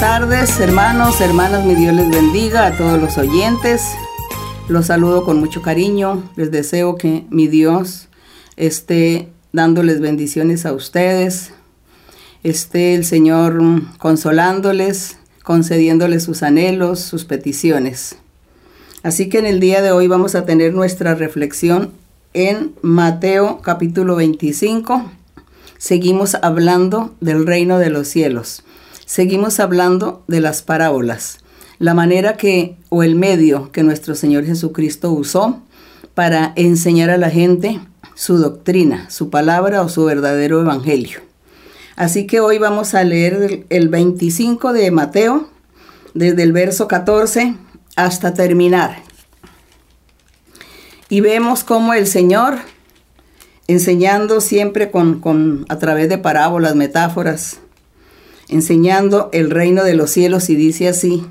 tardes, hermanos, hermanas, mi Dios les bendiga a todos los oyentes. Los saludo con mucho cariño. Les deseo que mi Dios esté dándoles bendiciones a ustedes. Esté el Señor consolándoles, concediéndoles sus anhelos, sus peticiones. Así que en el día de hoy vamos a tener nuestra reflexión en Mateo capítulo 25. Seguimos hablando del reino de los cielos seguimos hablando de las parábolas, la manera que o el medio que nuestro Señor Jesucristo usó para enseñar a la gente su doctrina, su palabra o su verdadero evangelio. Así que hoy vamos a leer el 25 de Mateo, desde el verso 14 hasta terminar. Y vemos cómo el Señor, enseñando siempre con, con, a través de parábolas, metáforas, enseñando el reino de los cielos y dice así,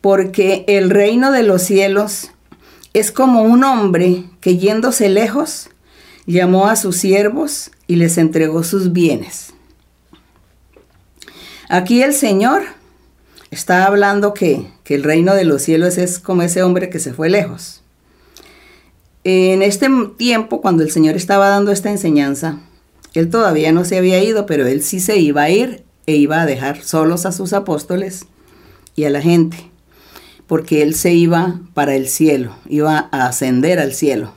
porque el reino de los cielos es como un hombre que yéndose lejos, llamó a sus siervos y les entregó sus bienes. Aquí el Señor está hablando que, que, el reino de los cielos es como ese hombre que se fue lejos. En este tiempo, cuando el Señor estaba dando esta enseñanza, él todavía no se había ido, pero él sí se iba a ir e iba a dejar solos a sus apóstoles y a la gente, porque él se iba para el cielo, iba a ascender al cielo.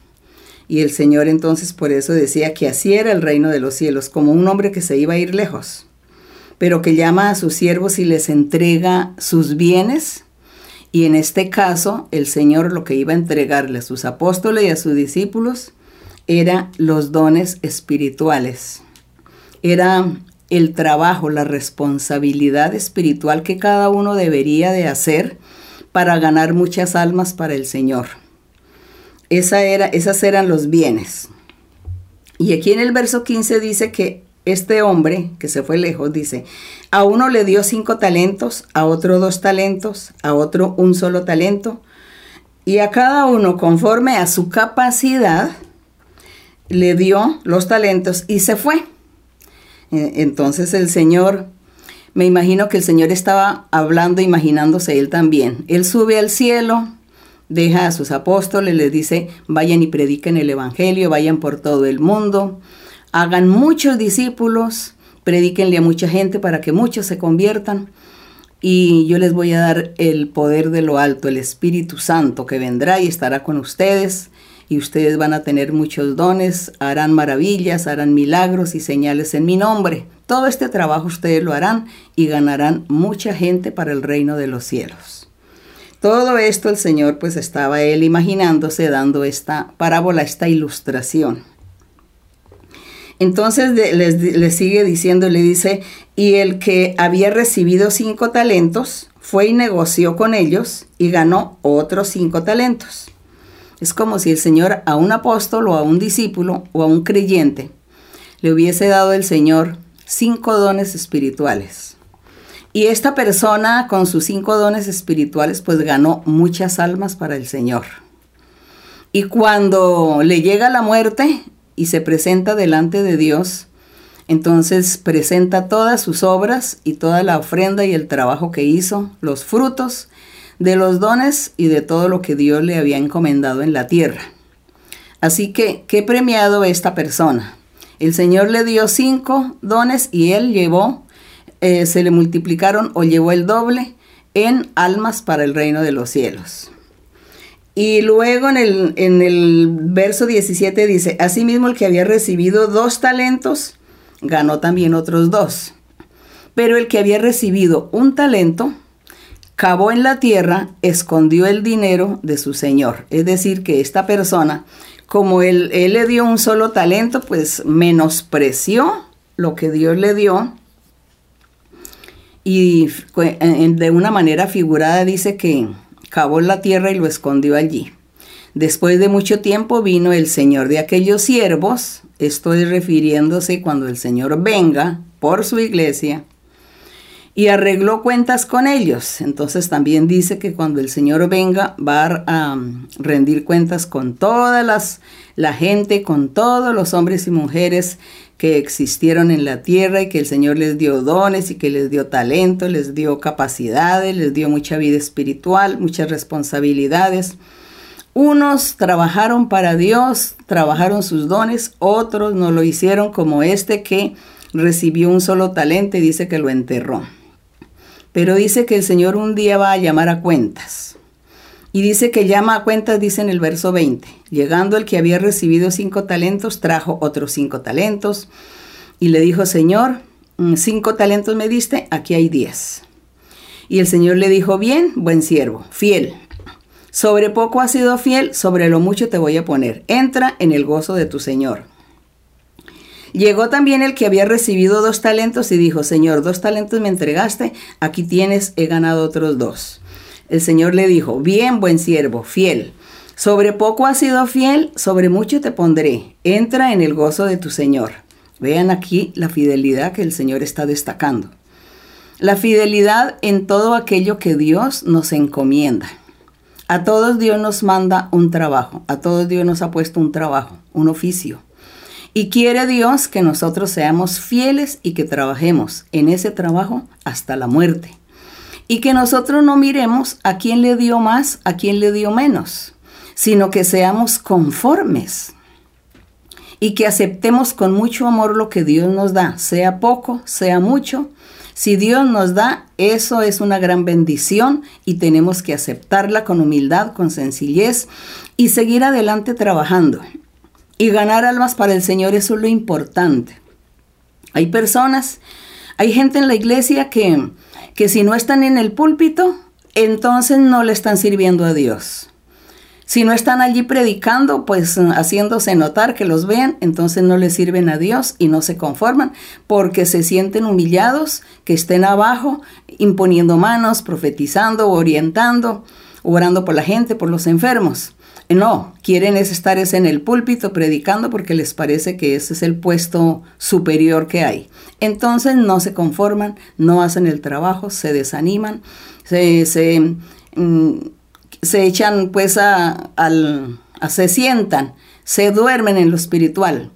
Y el Señor entonces por eso decía que así era el reino de los cielos, como un hombre que se iba a ir lejos, pero que llama a sus siervos y les entrega sus bienes. Y en este caso, el Señor lo que iba a entregarle a sus apóstoles y a sus discípulos era los dones espirituales. Era el trabajo, la responsabilidad espiritual que cada uno debería de hacer para ganar muchas almas para el Señor. Esa era, esas eran los bienes. Y aquí en el verso 15 dice que este hombre que se fue lejos dice, a uno le dio cinco talentos, a otro dos talentos, a otro un solo talento, y a cada uno conforme a su capacidad le dio los talentos y se fue. Eh, entonces el Señor, me imagino que el Señor estaba hablando, imaginándose él también. Él sube al cielo, deja a sus apóstoles, les dice, vayan y prediquen el Evangelio, vayan por todo el mundo, hagan muchos discípulos, predíquenle a mucha gente para que muchos se conviertan. Y yo les voy a dar el poder de lo alto, el Espíritu Santo que vendrá y estará con ustedes y ustedes van a tener muchos dones, harán maravillas, harán milagros y señales en mi nombre. Todo este trabajo ustedes lo harán y ganarán mucha gente para el reino de los cielos. Todo esto el Señor pues estaba él imaginándose dando esta parábola, esta ilustración. Entonces les, sigue diciendo, le dice, y el que había recibido cinco talentos fue y negoció con ellos y ganó otros cinco talentos. Es como si el Señor a un apóstol o a un discípulo o a un creyente le hubiese dado el Señor cinco dones espirituales. Y esta persona con sus cinco dones espirituales pues ganó muchas almas para el Señor. Y cuando le llega la muerte y se presenta delante de Dios, entonces presenta todas sus obras y toda la ofrenda y el trabajo que hizo, los frutos de los dones y de todo lo que Dios le había encomendado en la tierra. Así que, ¿qué premiado esta persona? El Señor le dio cinco dones y él llevó, eh, se le multiplicaron o llevó el doble en almas para el reino de los cielos. Y luego en el, en el verso 17 dice, asimismo el que había recibido dos talentos, ganó también otros dos. Pero el que había recibido un talento, cavó en la tierra, escondió el dinero de su señor. Es decir, que esta persona, como él, le dio un solo talento, pues menospreció lo que Dios le dio y de una manera figurada dice que cavó en la tierra y lo escondió allí. Después de mucho tiempo vino el Señor de aquellos siervos, estoy refiriéndose cuando el Señor venga por su iglesia, y arregló cuentas con ellos. Entonces también dice que cuando el Señor venga va a um, rendir cuentas con todas las la gente, con todos los hombres y mujeres que existieron en la tierra y que el Señor les dio dones y que les dio talento, les dio capacidades, les dio mucha vida espiritual, muchas responsabilidades. Unos trabajaron para Dios, trabajaron sus dones, otros no lo hicieron como este que recibió un solo talento y dice que lo enterró. Pero dice que el Señor un día va a llamar a cuentas. Y dice que llama a cuentas, dice en el verso 20. Llegando el que había recibido cinco talentos, trajo otros cinco talentos. Y le dijo, Señor, mm, cinco talentos me diste, aquí hay diez. Y el Señor le dijo, bien, buen siervo, fiel. Sobre poco has sido fiel, sobre lo mucho te voy a poner. Entra en el gozo de tu Señor. Llegó también el que había recibido dos talentos y dijo, Señor, dos talentos me entregaste, aquí tienes, he ganado otros dos. El Señor le dijo, bien, buen siervo, fiel. Sobre poco has sido fiel, sobre mucho te pondré. Entra en el gozo de tu Señor. Vean aquí la fidelidad que el Señor está destacando. La fidelidad en todo aquello que Dios nos encomienda. A todos Dios nos manda un trabajo, a todos Dios nos ha puesto un trabajo, un oficio. Y quiere Dios que nosotros seamos fieles y que trabajemos en ese trabajo hasta la muerte. Y que nosotros no miremos a quién le dio más, a quién le dio menos, sino que seamos conformes y que aceptemos con mucho amor lo que Dios nos da, sea poco, sea mucho. Si Dios nos da, eso es una gran bendición y tenemos que aceptarla con humildad, con sencillez y seguir adelante trabajando. Y ganar almas para el Señor, eso es lo importante. Hay personas, hay gente en la iglesia que, que si no están en el púlpito, entonces no le están sirviendo a Dios. Si no están allí predicando, pues haciéndose notar que los vean, entonces no le sirven a Dios y no se conforman porque se sienten humillados, que estén abajo, imponiendo manos, profetizando, orientando, orando por la gente, por los enfermos. No, quieren es estar es en el púlpito predicando porque les parece que ese es el puesto superior que hay. Entonces no se conforman, no hacen el trabajo, se desaniman, se, se, mm, echan pues a, al, se sientan, se duermen en lo espiritual.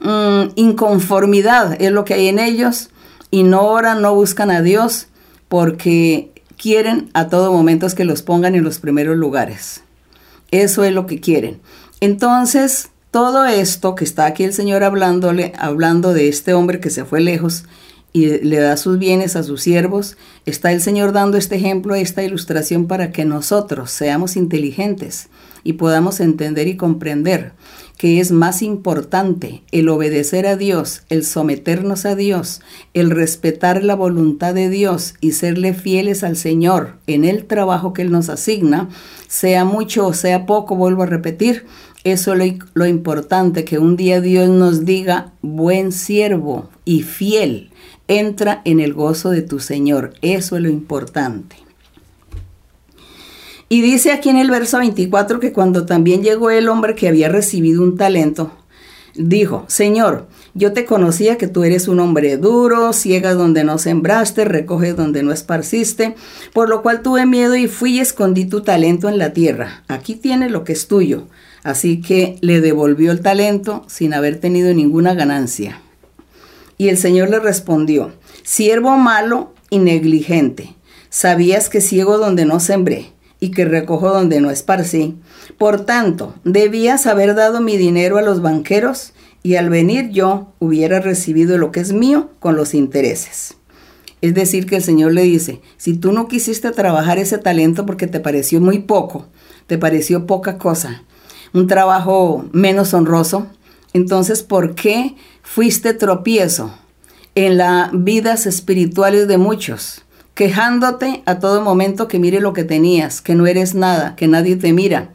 Mm, inconformidad es lo que hay en ellos y no oran, no buscan a Dios porque quieren a todo momento que los pongan en los primeros lugares. Eso es lo que quieren. Entonces, todo esto que está aquí el Señor hablándole, hablando de este hombre que se fue lejos y le da sus bienes a sus siervos, está el Señor dando este ejemplo, esta ilustración para que nosotros seamos inteligentes y podamos entender y comprender que es más importante el obedecer a Dios, el someternos a Dios, el respetar la voluntad de Dios y serle fieles al Señor en el trabajo que Él nos asigna, sea mucho o sea poco, vuelvo a repetir, eso es lo, lo importante, que un día Dios nos diga, buen siervo y fiel, entra en el gozo de tu Señor, eso es lo importante. Y dice aquí en el verso 24 que cuando también llegó el hombre que había recibido un talento, dijo, Señor, yo te conocía que tú eres un hombre duro, ciega donde no sembraste, recoge donde no esparciste, por lo cual tuve miedo y fui y escondí tu talento en la tierra. Aquí tiene lo que es tuyo. Así que le devolvió el talento sin haber tenido ninguna ganancia. Y el Señor le respondió, siervo malo y negligente, sabías que ciego donde no sembré y que recojo donde no esparcí. Por tanto, debías haber dado mi dinero a los banqueros y al venir yo hubiera recibido lo que es mío con los intereses. Es decir, que el Señor le dice, si tú no quisiste trabajar ese talento porque te pareció muy poco, te pareció poca cosa, un trabajo menos honroso, entonces ¿por qué fuiste tropiezo en las vidas espirituales de muchos? Quejándote a todo momento que mire lo que tenías, que no eres nada, que nadie te mira.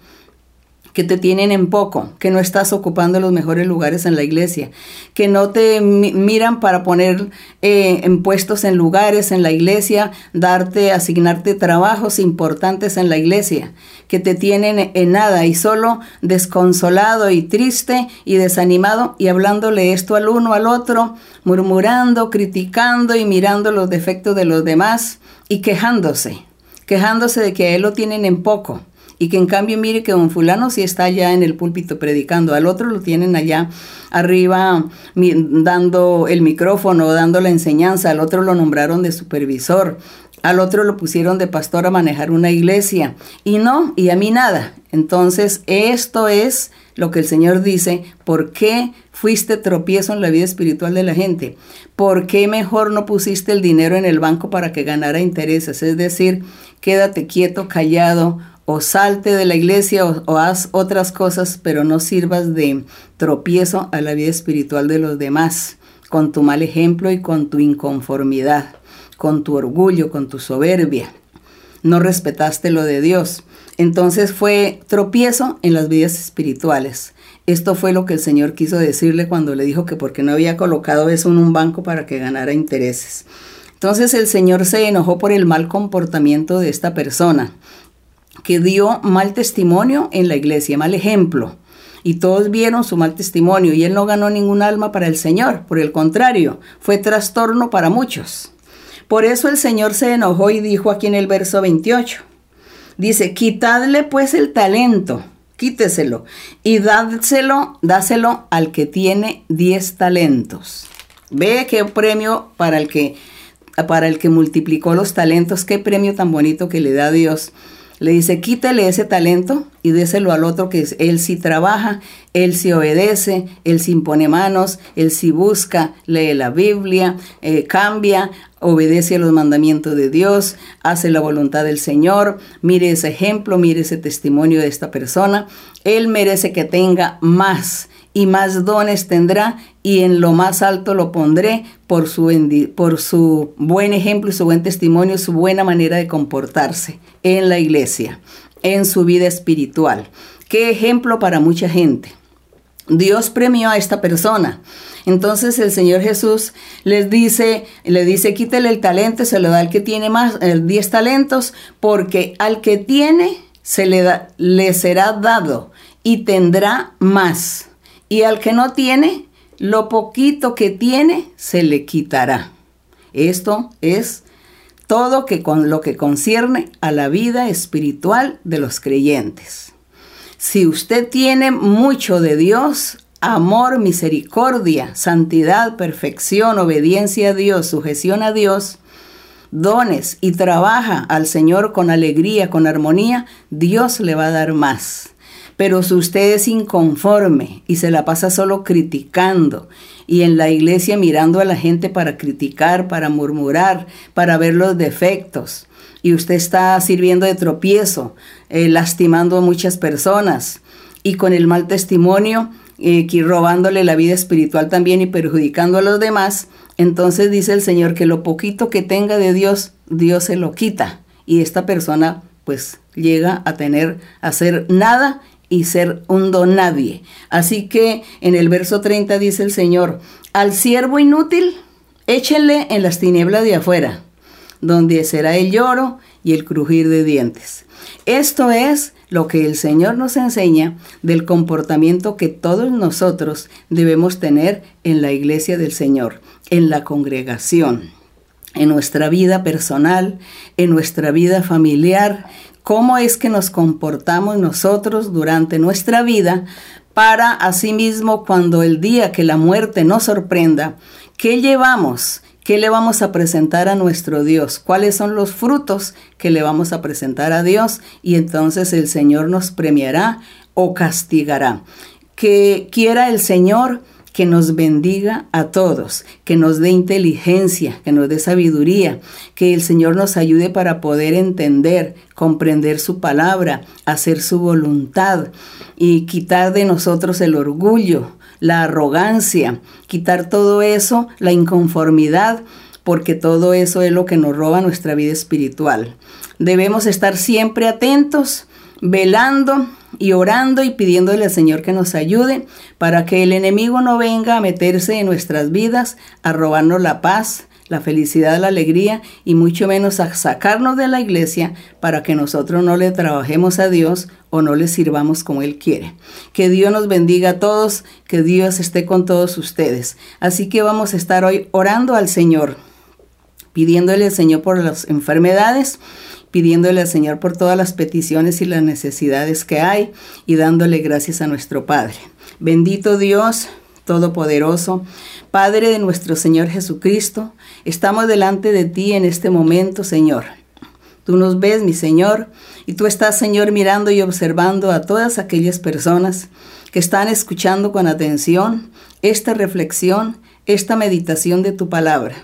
Que te tienen en poco, que no estás ocupando los mejores lugares en la iglesia, que no te miran para poner eh, en puestos en lugares en la iglesia, darte, asignarte trabajos importantes en la iglesia, que te tienen en nada y solo desconsolado y triste y desanimado y hablándole esto al uno al otro, murmurando, criticando y mirando los defectos de los demás y quejándose, quejándose de que a él lo tienen en poco y que en cambio mire que don fulano sí está allá en el púlpito predicando, al otro lo tienen allá arriba dando el micrófono, dando la enseñanza, al otro lo nombraron de supervisor, al otro lo pusieron de pastor a manejar una iglesia y no, y a mí nada. Entonces esto es lo que el Señor dice, ¿por qué fuiste tropiezo en la vida espiritual de la gente? ¿Por qué mejor no pusiste el dinero en el banco para que ganara intereses? Es decir, quédate quieto, callado, o salte de la iglesia o, haz otras cosas, pero no sirvas de tropiezo a la vida espiritual de los demás, con tu mal ejemplo y con tu inconformidad, con tu orgullo, con tu soberbia. No respetaste lo de Dios. Entonces fue tropiezo en las vidas espirituales. Esto fue lo que el Señor quiso decirle cuando le dijo que porque no había colocado eso en un banco para que ganara intereses. Entonces el Señor se enojó por el mal comportamiento de esta persona que dio mal testimonio en la iglesia, mal ejemplo. Y todos vieron su mal testimonio y él no ganó ningún alma para el Señor. Por el contrario, fue trastorno para muchos. Por eso el Señor se enojó y dijo aquí en el verso 28. Dice, quitadle pues el talento, quíteselo y dáselo, dáselo al que tiene diez talentos. Ve qué premio para el que para el que multiplicó los talentos, qué premio tan bonito que le da Dios le dice, quítale ese talento y déselo al otro que él sí trabaja, él sí obedece, él sí impone manos, él sí busca, lee la Biblia, eh, cambia, obedece a los mandamientos de Dios, hace la voluntad del Señor, mire ese ejemplo, mire ese testimonio de esta persona. Él merece que tenga más y más dones tendrá y en lo más alto lo pondré por su, por su buen ejemplo y su buen testimonio, su buena manera de comportarse en la iglesia, en su vida espiritual. Qué ejemplo para mucha gente. Dios premió a esta persona. Entonces el Señor Jesús les dice, le dice, quítele el talento, se lo da al que tiene más, 10 talentos, porque al que tiene se le, da, le será dado y tendrá más y al que no tiene, lo poquito que tiene se le quitará. Esto es todo que con lo que concierne a la vida espiritual de los creyentes. Si usted tiene mucho de Dios, amor, misericordia, santidad, perfección, obediencia a Dios, sujeción a Dios, dones y trabaja al Señor con alegría, con armonía, Dios le va a dar más. Pero si usted es inconforme y se la pasa solo criticando y en la iglesia mirando a la gente para criticar, para murmurar, para ver los defectos, y usted está sirviendo de tropiezo, eh, lastimando a muchas personas y con el mal testimonio, eh, robándole la vida espiritual también y perjudicando a los demás, entonces dice el Señor que lo poquito que tenga de Dios, Dios se lo quita. Y esta persona pues llega a tener, a hacer nada y ser un don nadie. Así que en el verso 30 dice el Señor, al siervo inútil, échenle en las tinieblas de afuera, donde será el lloro y el crujir de dientes. Esto es lo que el Señor nos enseña del comportamiento que todos nosotros debemos tener en la iglesia del Señor, en la congregación, en nuestra vida personal, en nuestra vida familiar, cómo es que nos comportamos nosotros durante nuestra vida para asimismo cuando el día que la muerte nos sorprenda, ¿qué llevamos? ¿Qué le vamos a presentar a nuestro Dios? ¿Cuáles son los frutos que le vamos a presentar a Dios? Y entonces el Señor nos premiará o castigará. Que quiera el Señor que nos bendiga a todos, que nos dé inteligencia, que nos dé sabiduría, que el Señor nos ayude para poder entender, comprender su palabra, hacer su voluntad y quitar de nosotros el orgullo, la arrogancia, quitar todo eso, la inconformidad, porque todo eso es lo que nos roba nuestra vida espiritual. Debemos estar siempre atentos, velando y orando y pidiéndole al Señor que nos ayude para que el enemigo no venga a meterse en nuestras vidas, a robarnos la paz, la felicidad, la alegría y mucho menos a sacarnos de la iglesia para que nosotros no le trabajemos a Dios o no le sirvamos como Él quiere. Que Dios nos bendiga a todos, que Dios esté con todos ustedes. Así que vamos a estar hoy orando al Señor, pidiéndole al Señor por las enfermedades pidiéndole al Señor por todas las peticiones y las necesidades que hay y dándole gracias a nuestro Padre. Bendito Dios, Todopoderoso, Padre de nuestro Señor Jesucristo, estamos delante de ti en este momento, Señor. Tú nos ves, mi Señor, y tú estás, Señor, mirando y observando a todas aquellas personas que están escuchando con atención esta reflexión, esta meditación de tu palabra.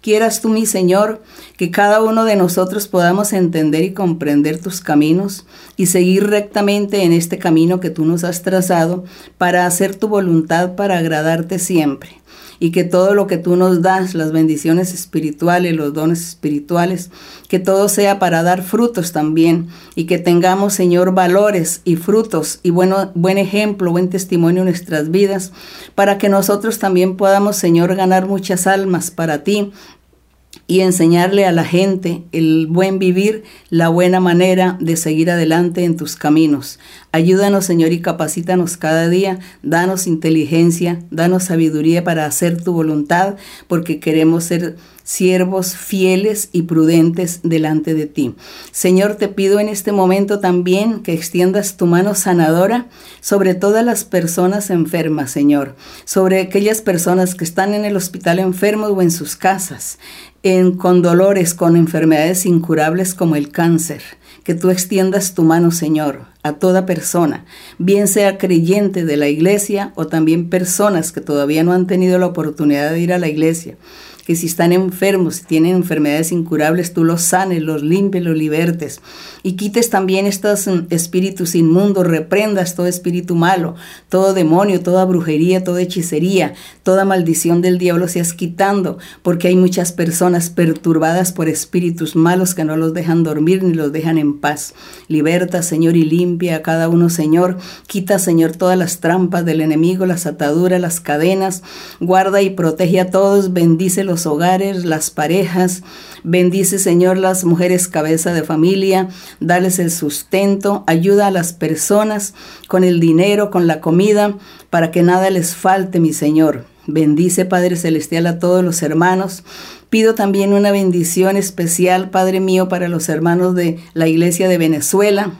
Quieras tú, mi Señor, que cada uno de nosotros podamos entender y comprender tus caminos y seguir rectamente en este camino que tú nos has trazado para hacer tu voluntad, para agradarte siempre y que todo lo que tú nos das, las bendiciones espirituales, los dones espirituales, que todo sea para dar frutos también y que tengamos, Señor, valores y frutos y bueno, buen ejemplo, buen testimonio en nuestras vidas, para que nosotros también podamos, Señor, ganar muchas almas para ti y enseñarle a la gente el buen vivir, la buena manera de seguir adelante en tus caminos. Ayúdanos, Señor, y capacítanos cada día. Danos inteligencia, danos sabiduría para hacer tu voluntad, porque queremos ser siervos fieles y prudentes delante de ti. Señor, te pido en este momento también que extiendas tu mano sanadora sobre todas las personas enfermas, Señor, sobre aquellas personas que están en el hospital enfermos o en sus casas, con dolores, con enfermedades incurables como el cáncer que tú extiendas tu mano, Señor, a toda persona, bien sea creyente de la iglesia o también personas que todavía no han tenido la oportunidad de ir a la iglesia que si están enfermos, si tienen enfermedades incurables, tú los sanes, los limpies, los libertes y quites también estos mm, espíritus inmundos, reprendas todo espíritu malo, todo demonio, toda brujería, toda hechicería, toda maldición del diablo seas quitando, porque hay muchas personas perturbadas por espíritus malos que no los dejan dormir ni los dejan en paz. Liberta, Señor, y limpia a cada uno, Señor. Quita, Señor, todas las trampas del enemigo, las ataduras, las cadenas. Guarda y protege a todos, bendice hogares, las parejas. Bendice, Señor, las mujeres cabeza de familia. Dales el sustento. Ayuda a las personas con el dinero, con la comida, para que nada les falte, mi Señor. Bendice, Padre Celestial, a todos los hermanos. Pido también una bendición especial, Padre mío, para los hermanos de la Iglesia de Venezuela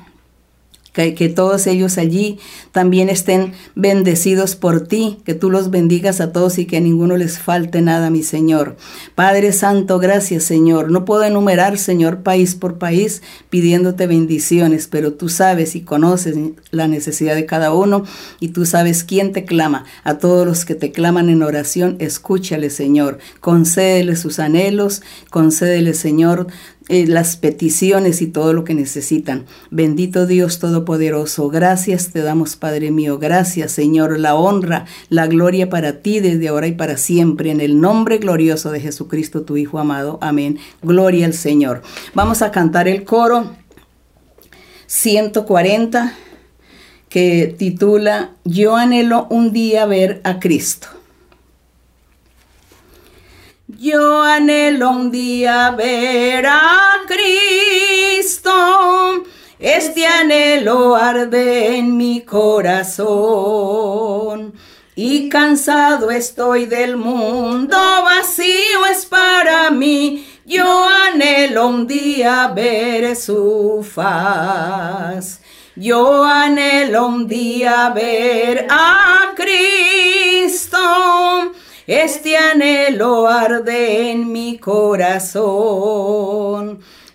que, todos ellos allí también estén bendecidos por ti, que tú los bendigas a todos y que a ninguno les falte nada, mi Señor. Padre Santo, gracias, Señor. No puedo enumerar, Señor, país por país pidiéndote bendiciones, pero tú sabes y conoces la necesidad de cada uno y tú sabes quién te clama. A todos los que te claman en oración, escúchale, Señor. Concédele sus anhelos, concédele, Señor, eh, las peticiones y todo lo que necesitan. Bendito Dios Todopoderoso, gracias te damos, Padre mío, gracias, Señor, la honra, la gloria para ti desde ahora y para siempre, en el nombre glorioso de Jesucristo, tu Hijo amado. Amén. Gloria al Señor. Vamos a cantar el coro 140 que titula Yo anhelo un día ver a Cristo. Yo anhelo un día ver a Cristo, este anhelo arde en mi corazón. Y cansado estoy del mundo, vacío es para mí. Yo anhelo un día ver su faz. Yo anhelo un día ver a Cristo este anhelo arde en mi corazón.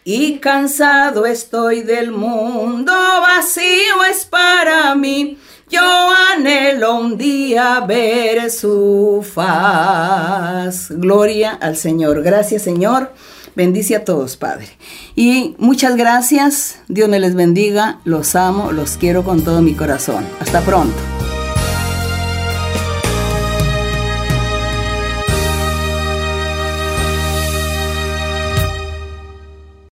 Y cansado estoy del mundo, vacío es para mí. Yo anhelo un día ver su faz. Gloria al Señor. Gracias Señor. Bendice a todos, Padre. Y muchas gracias. Dios me les bendiga. Los amo, los quiero con todo mi corazón. Hasta pronto.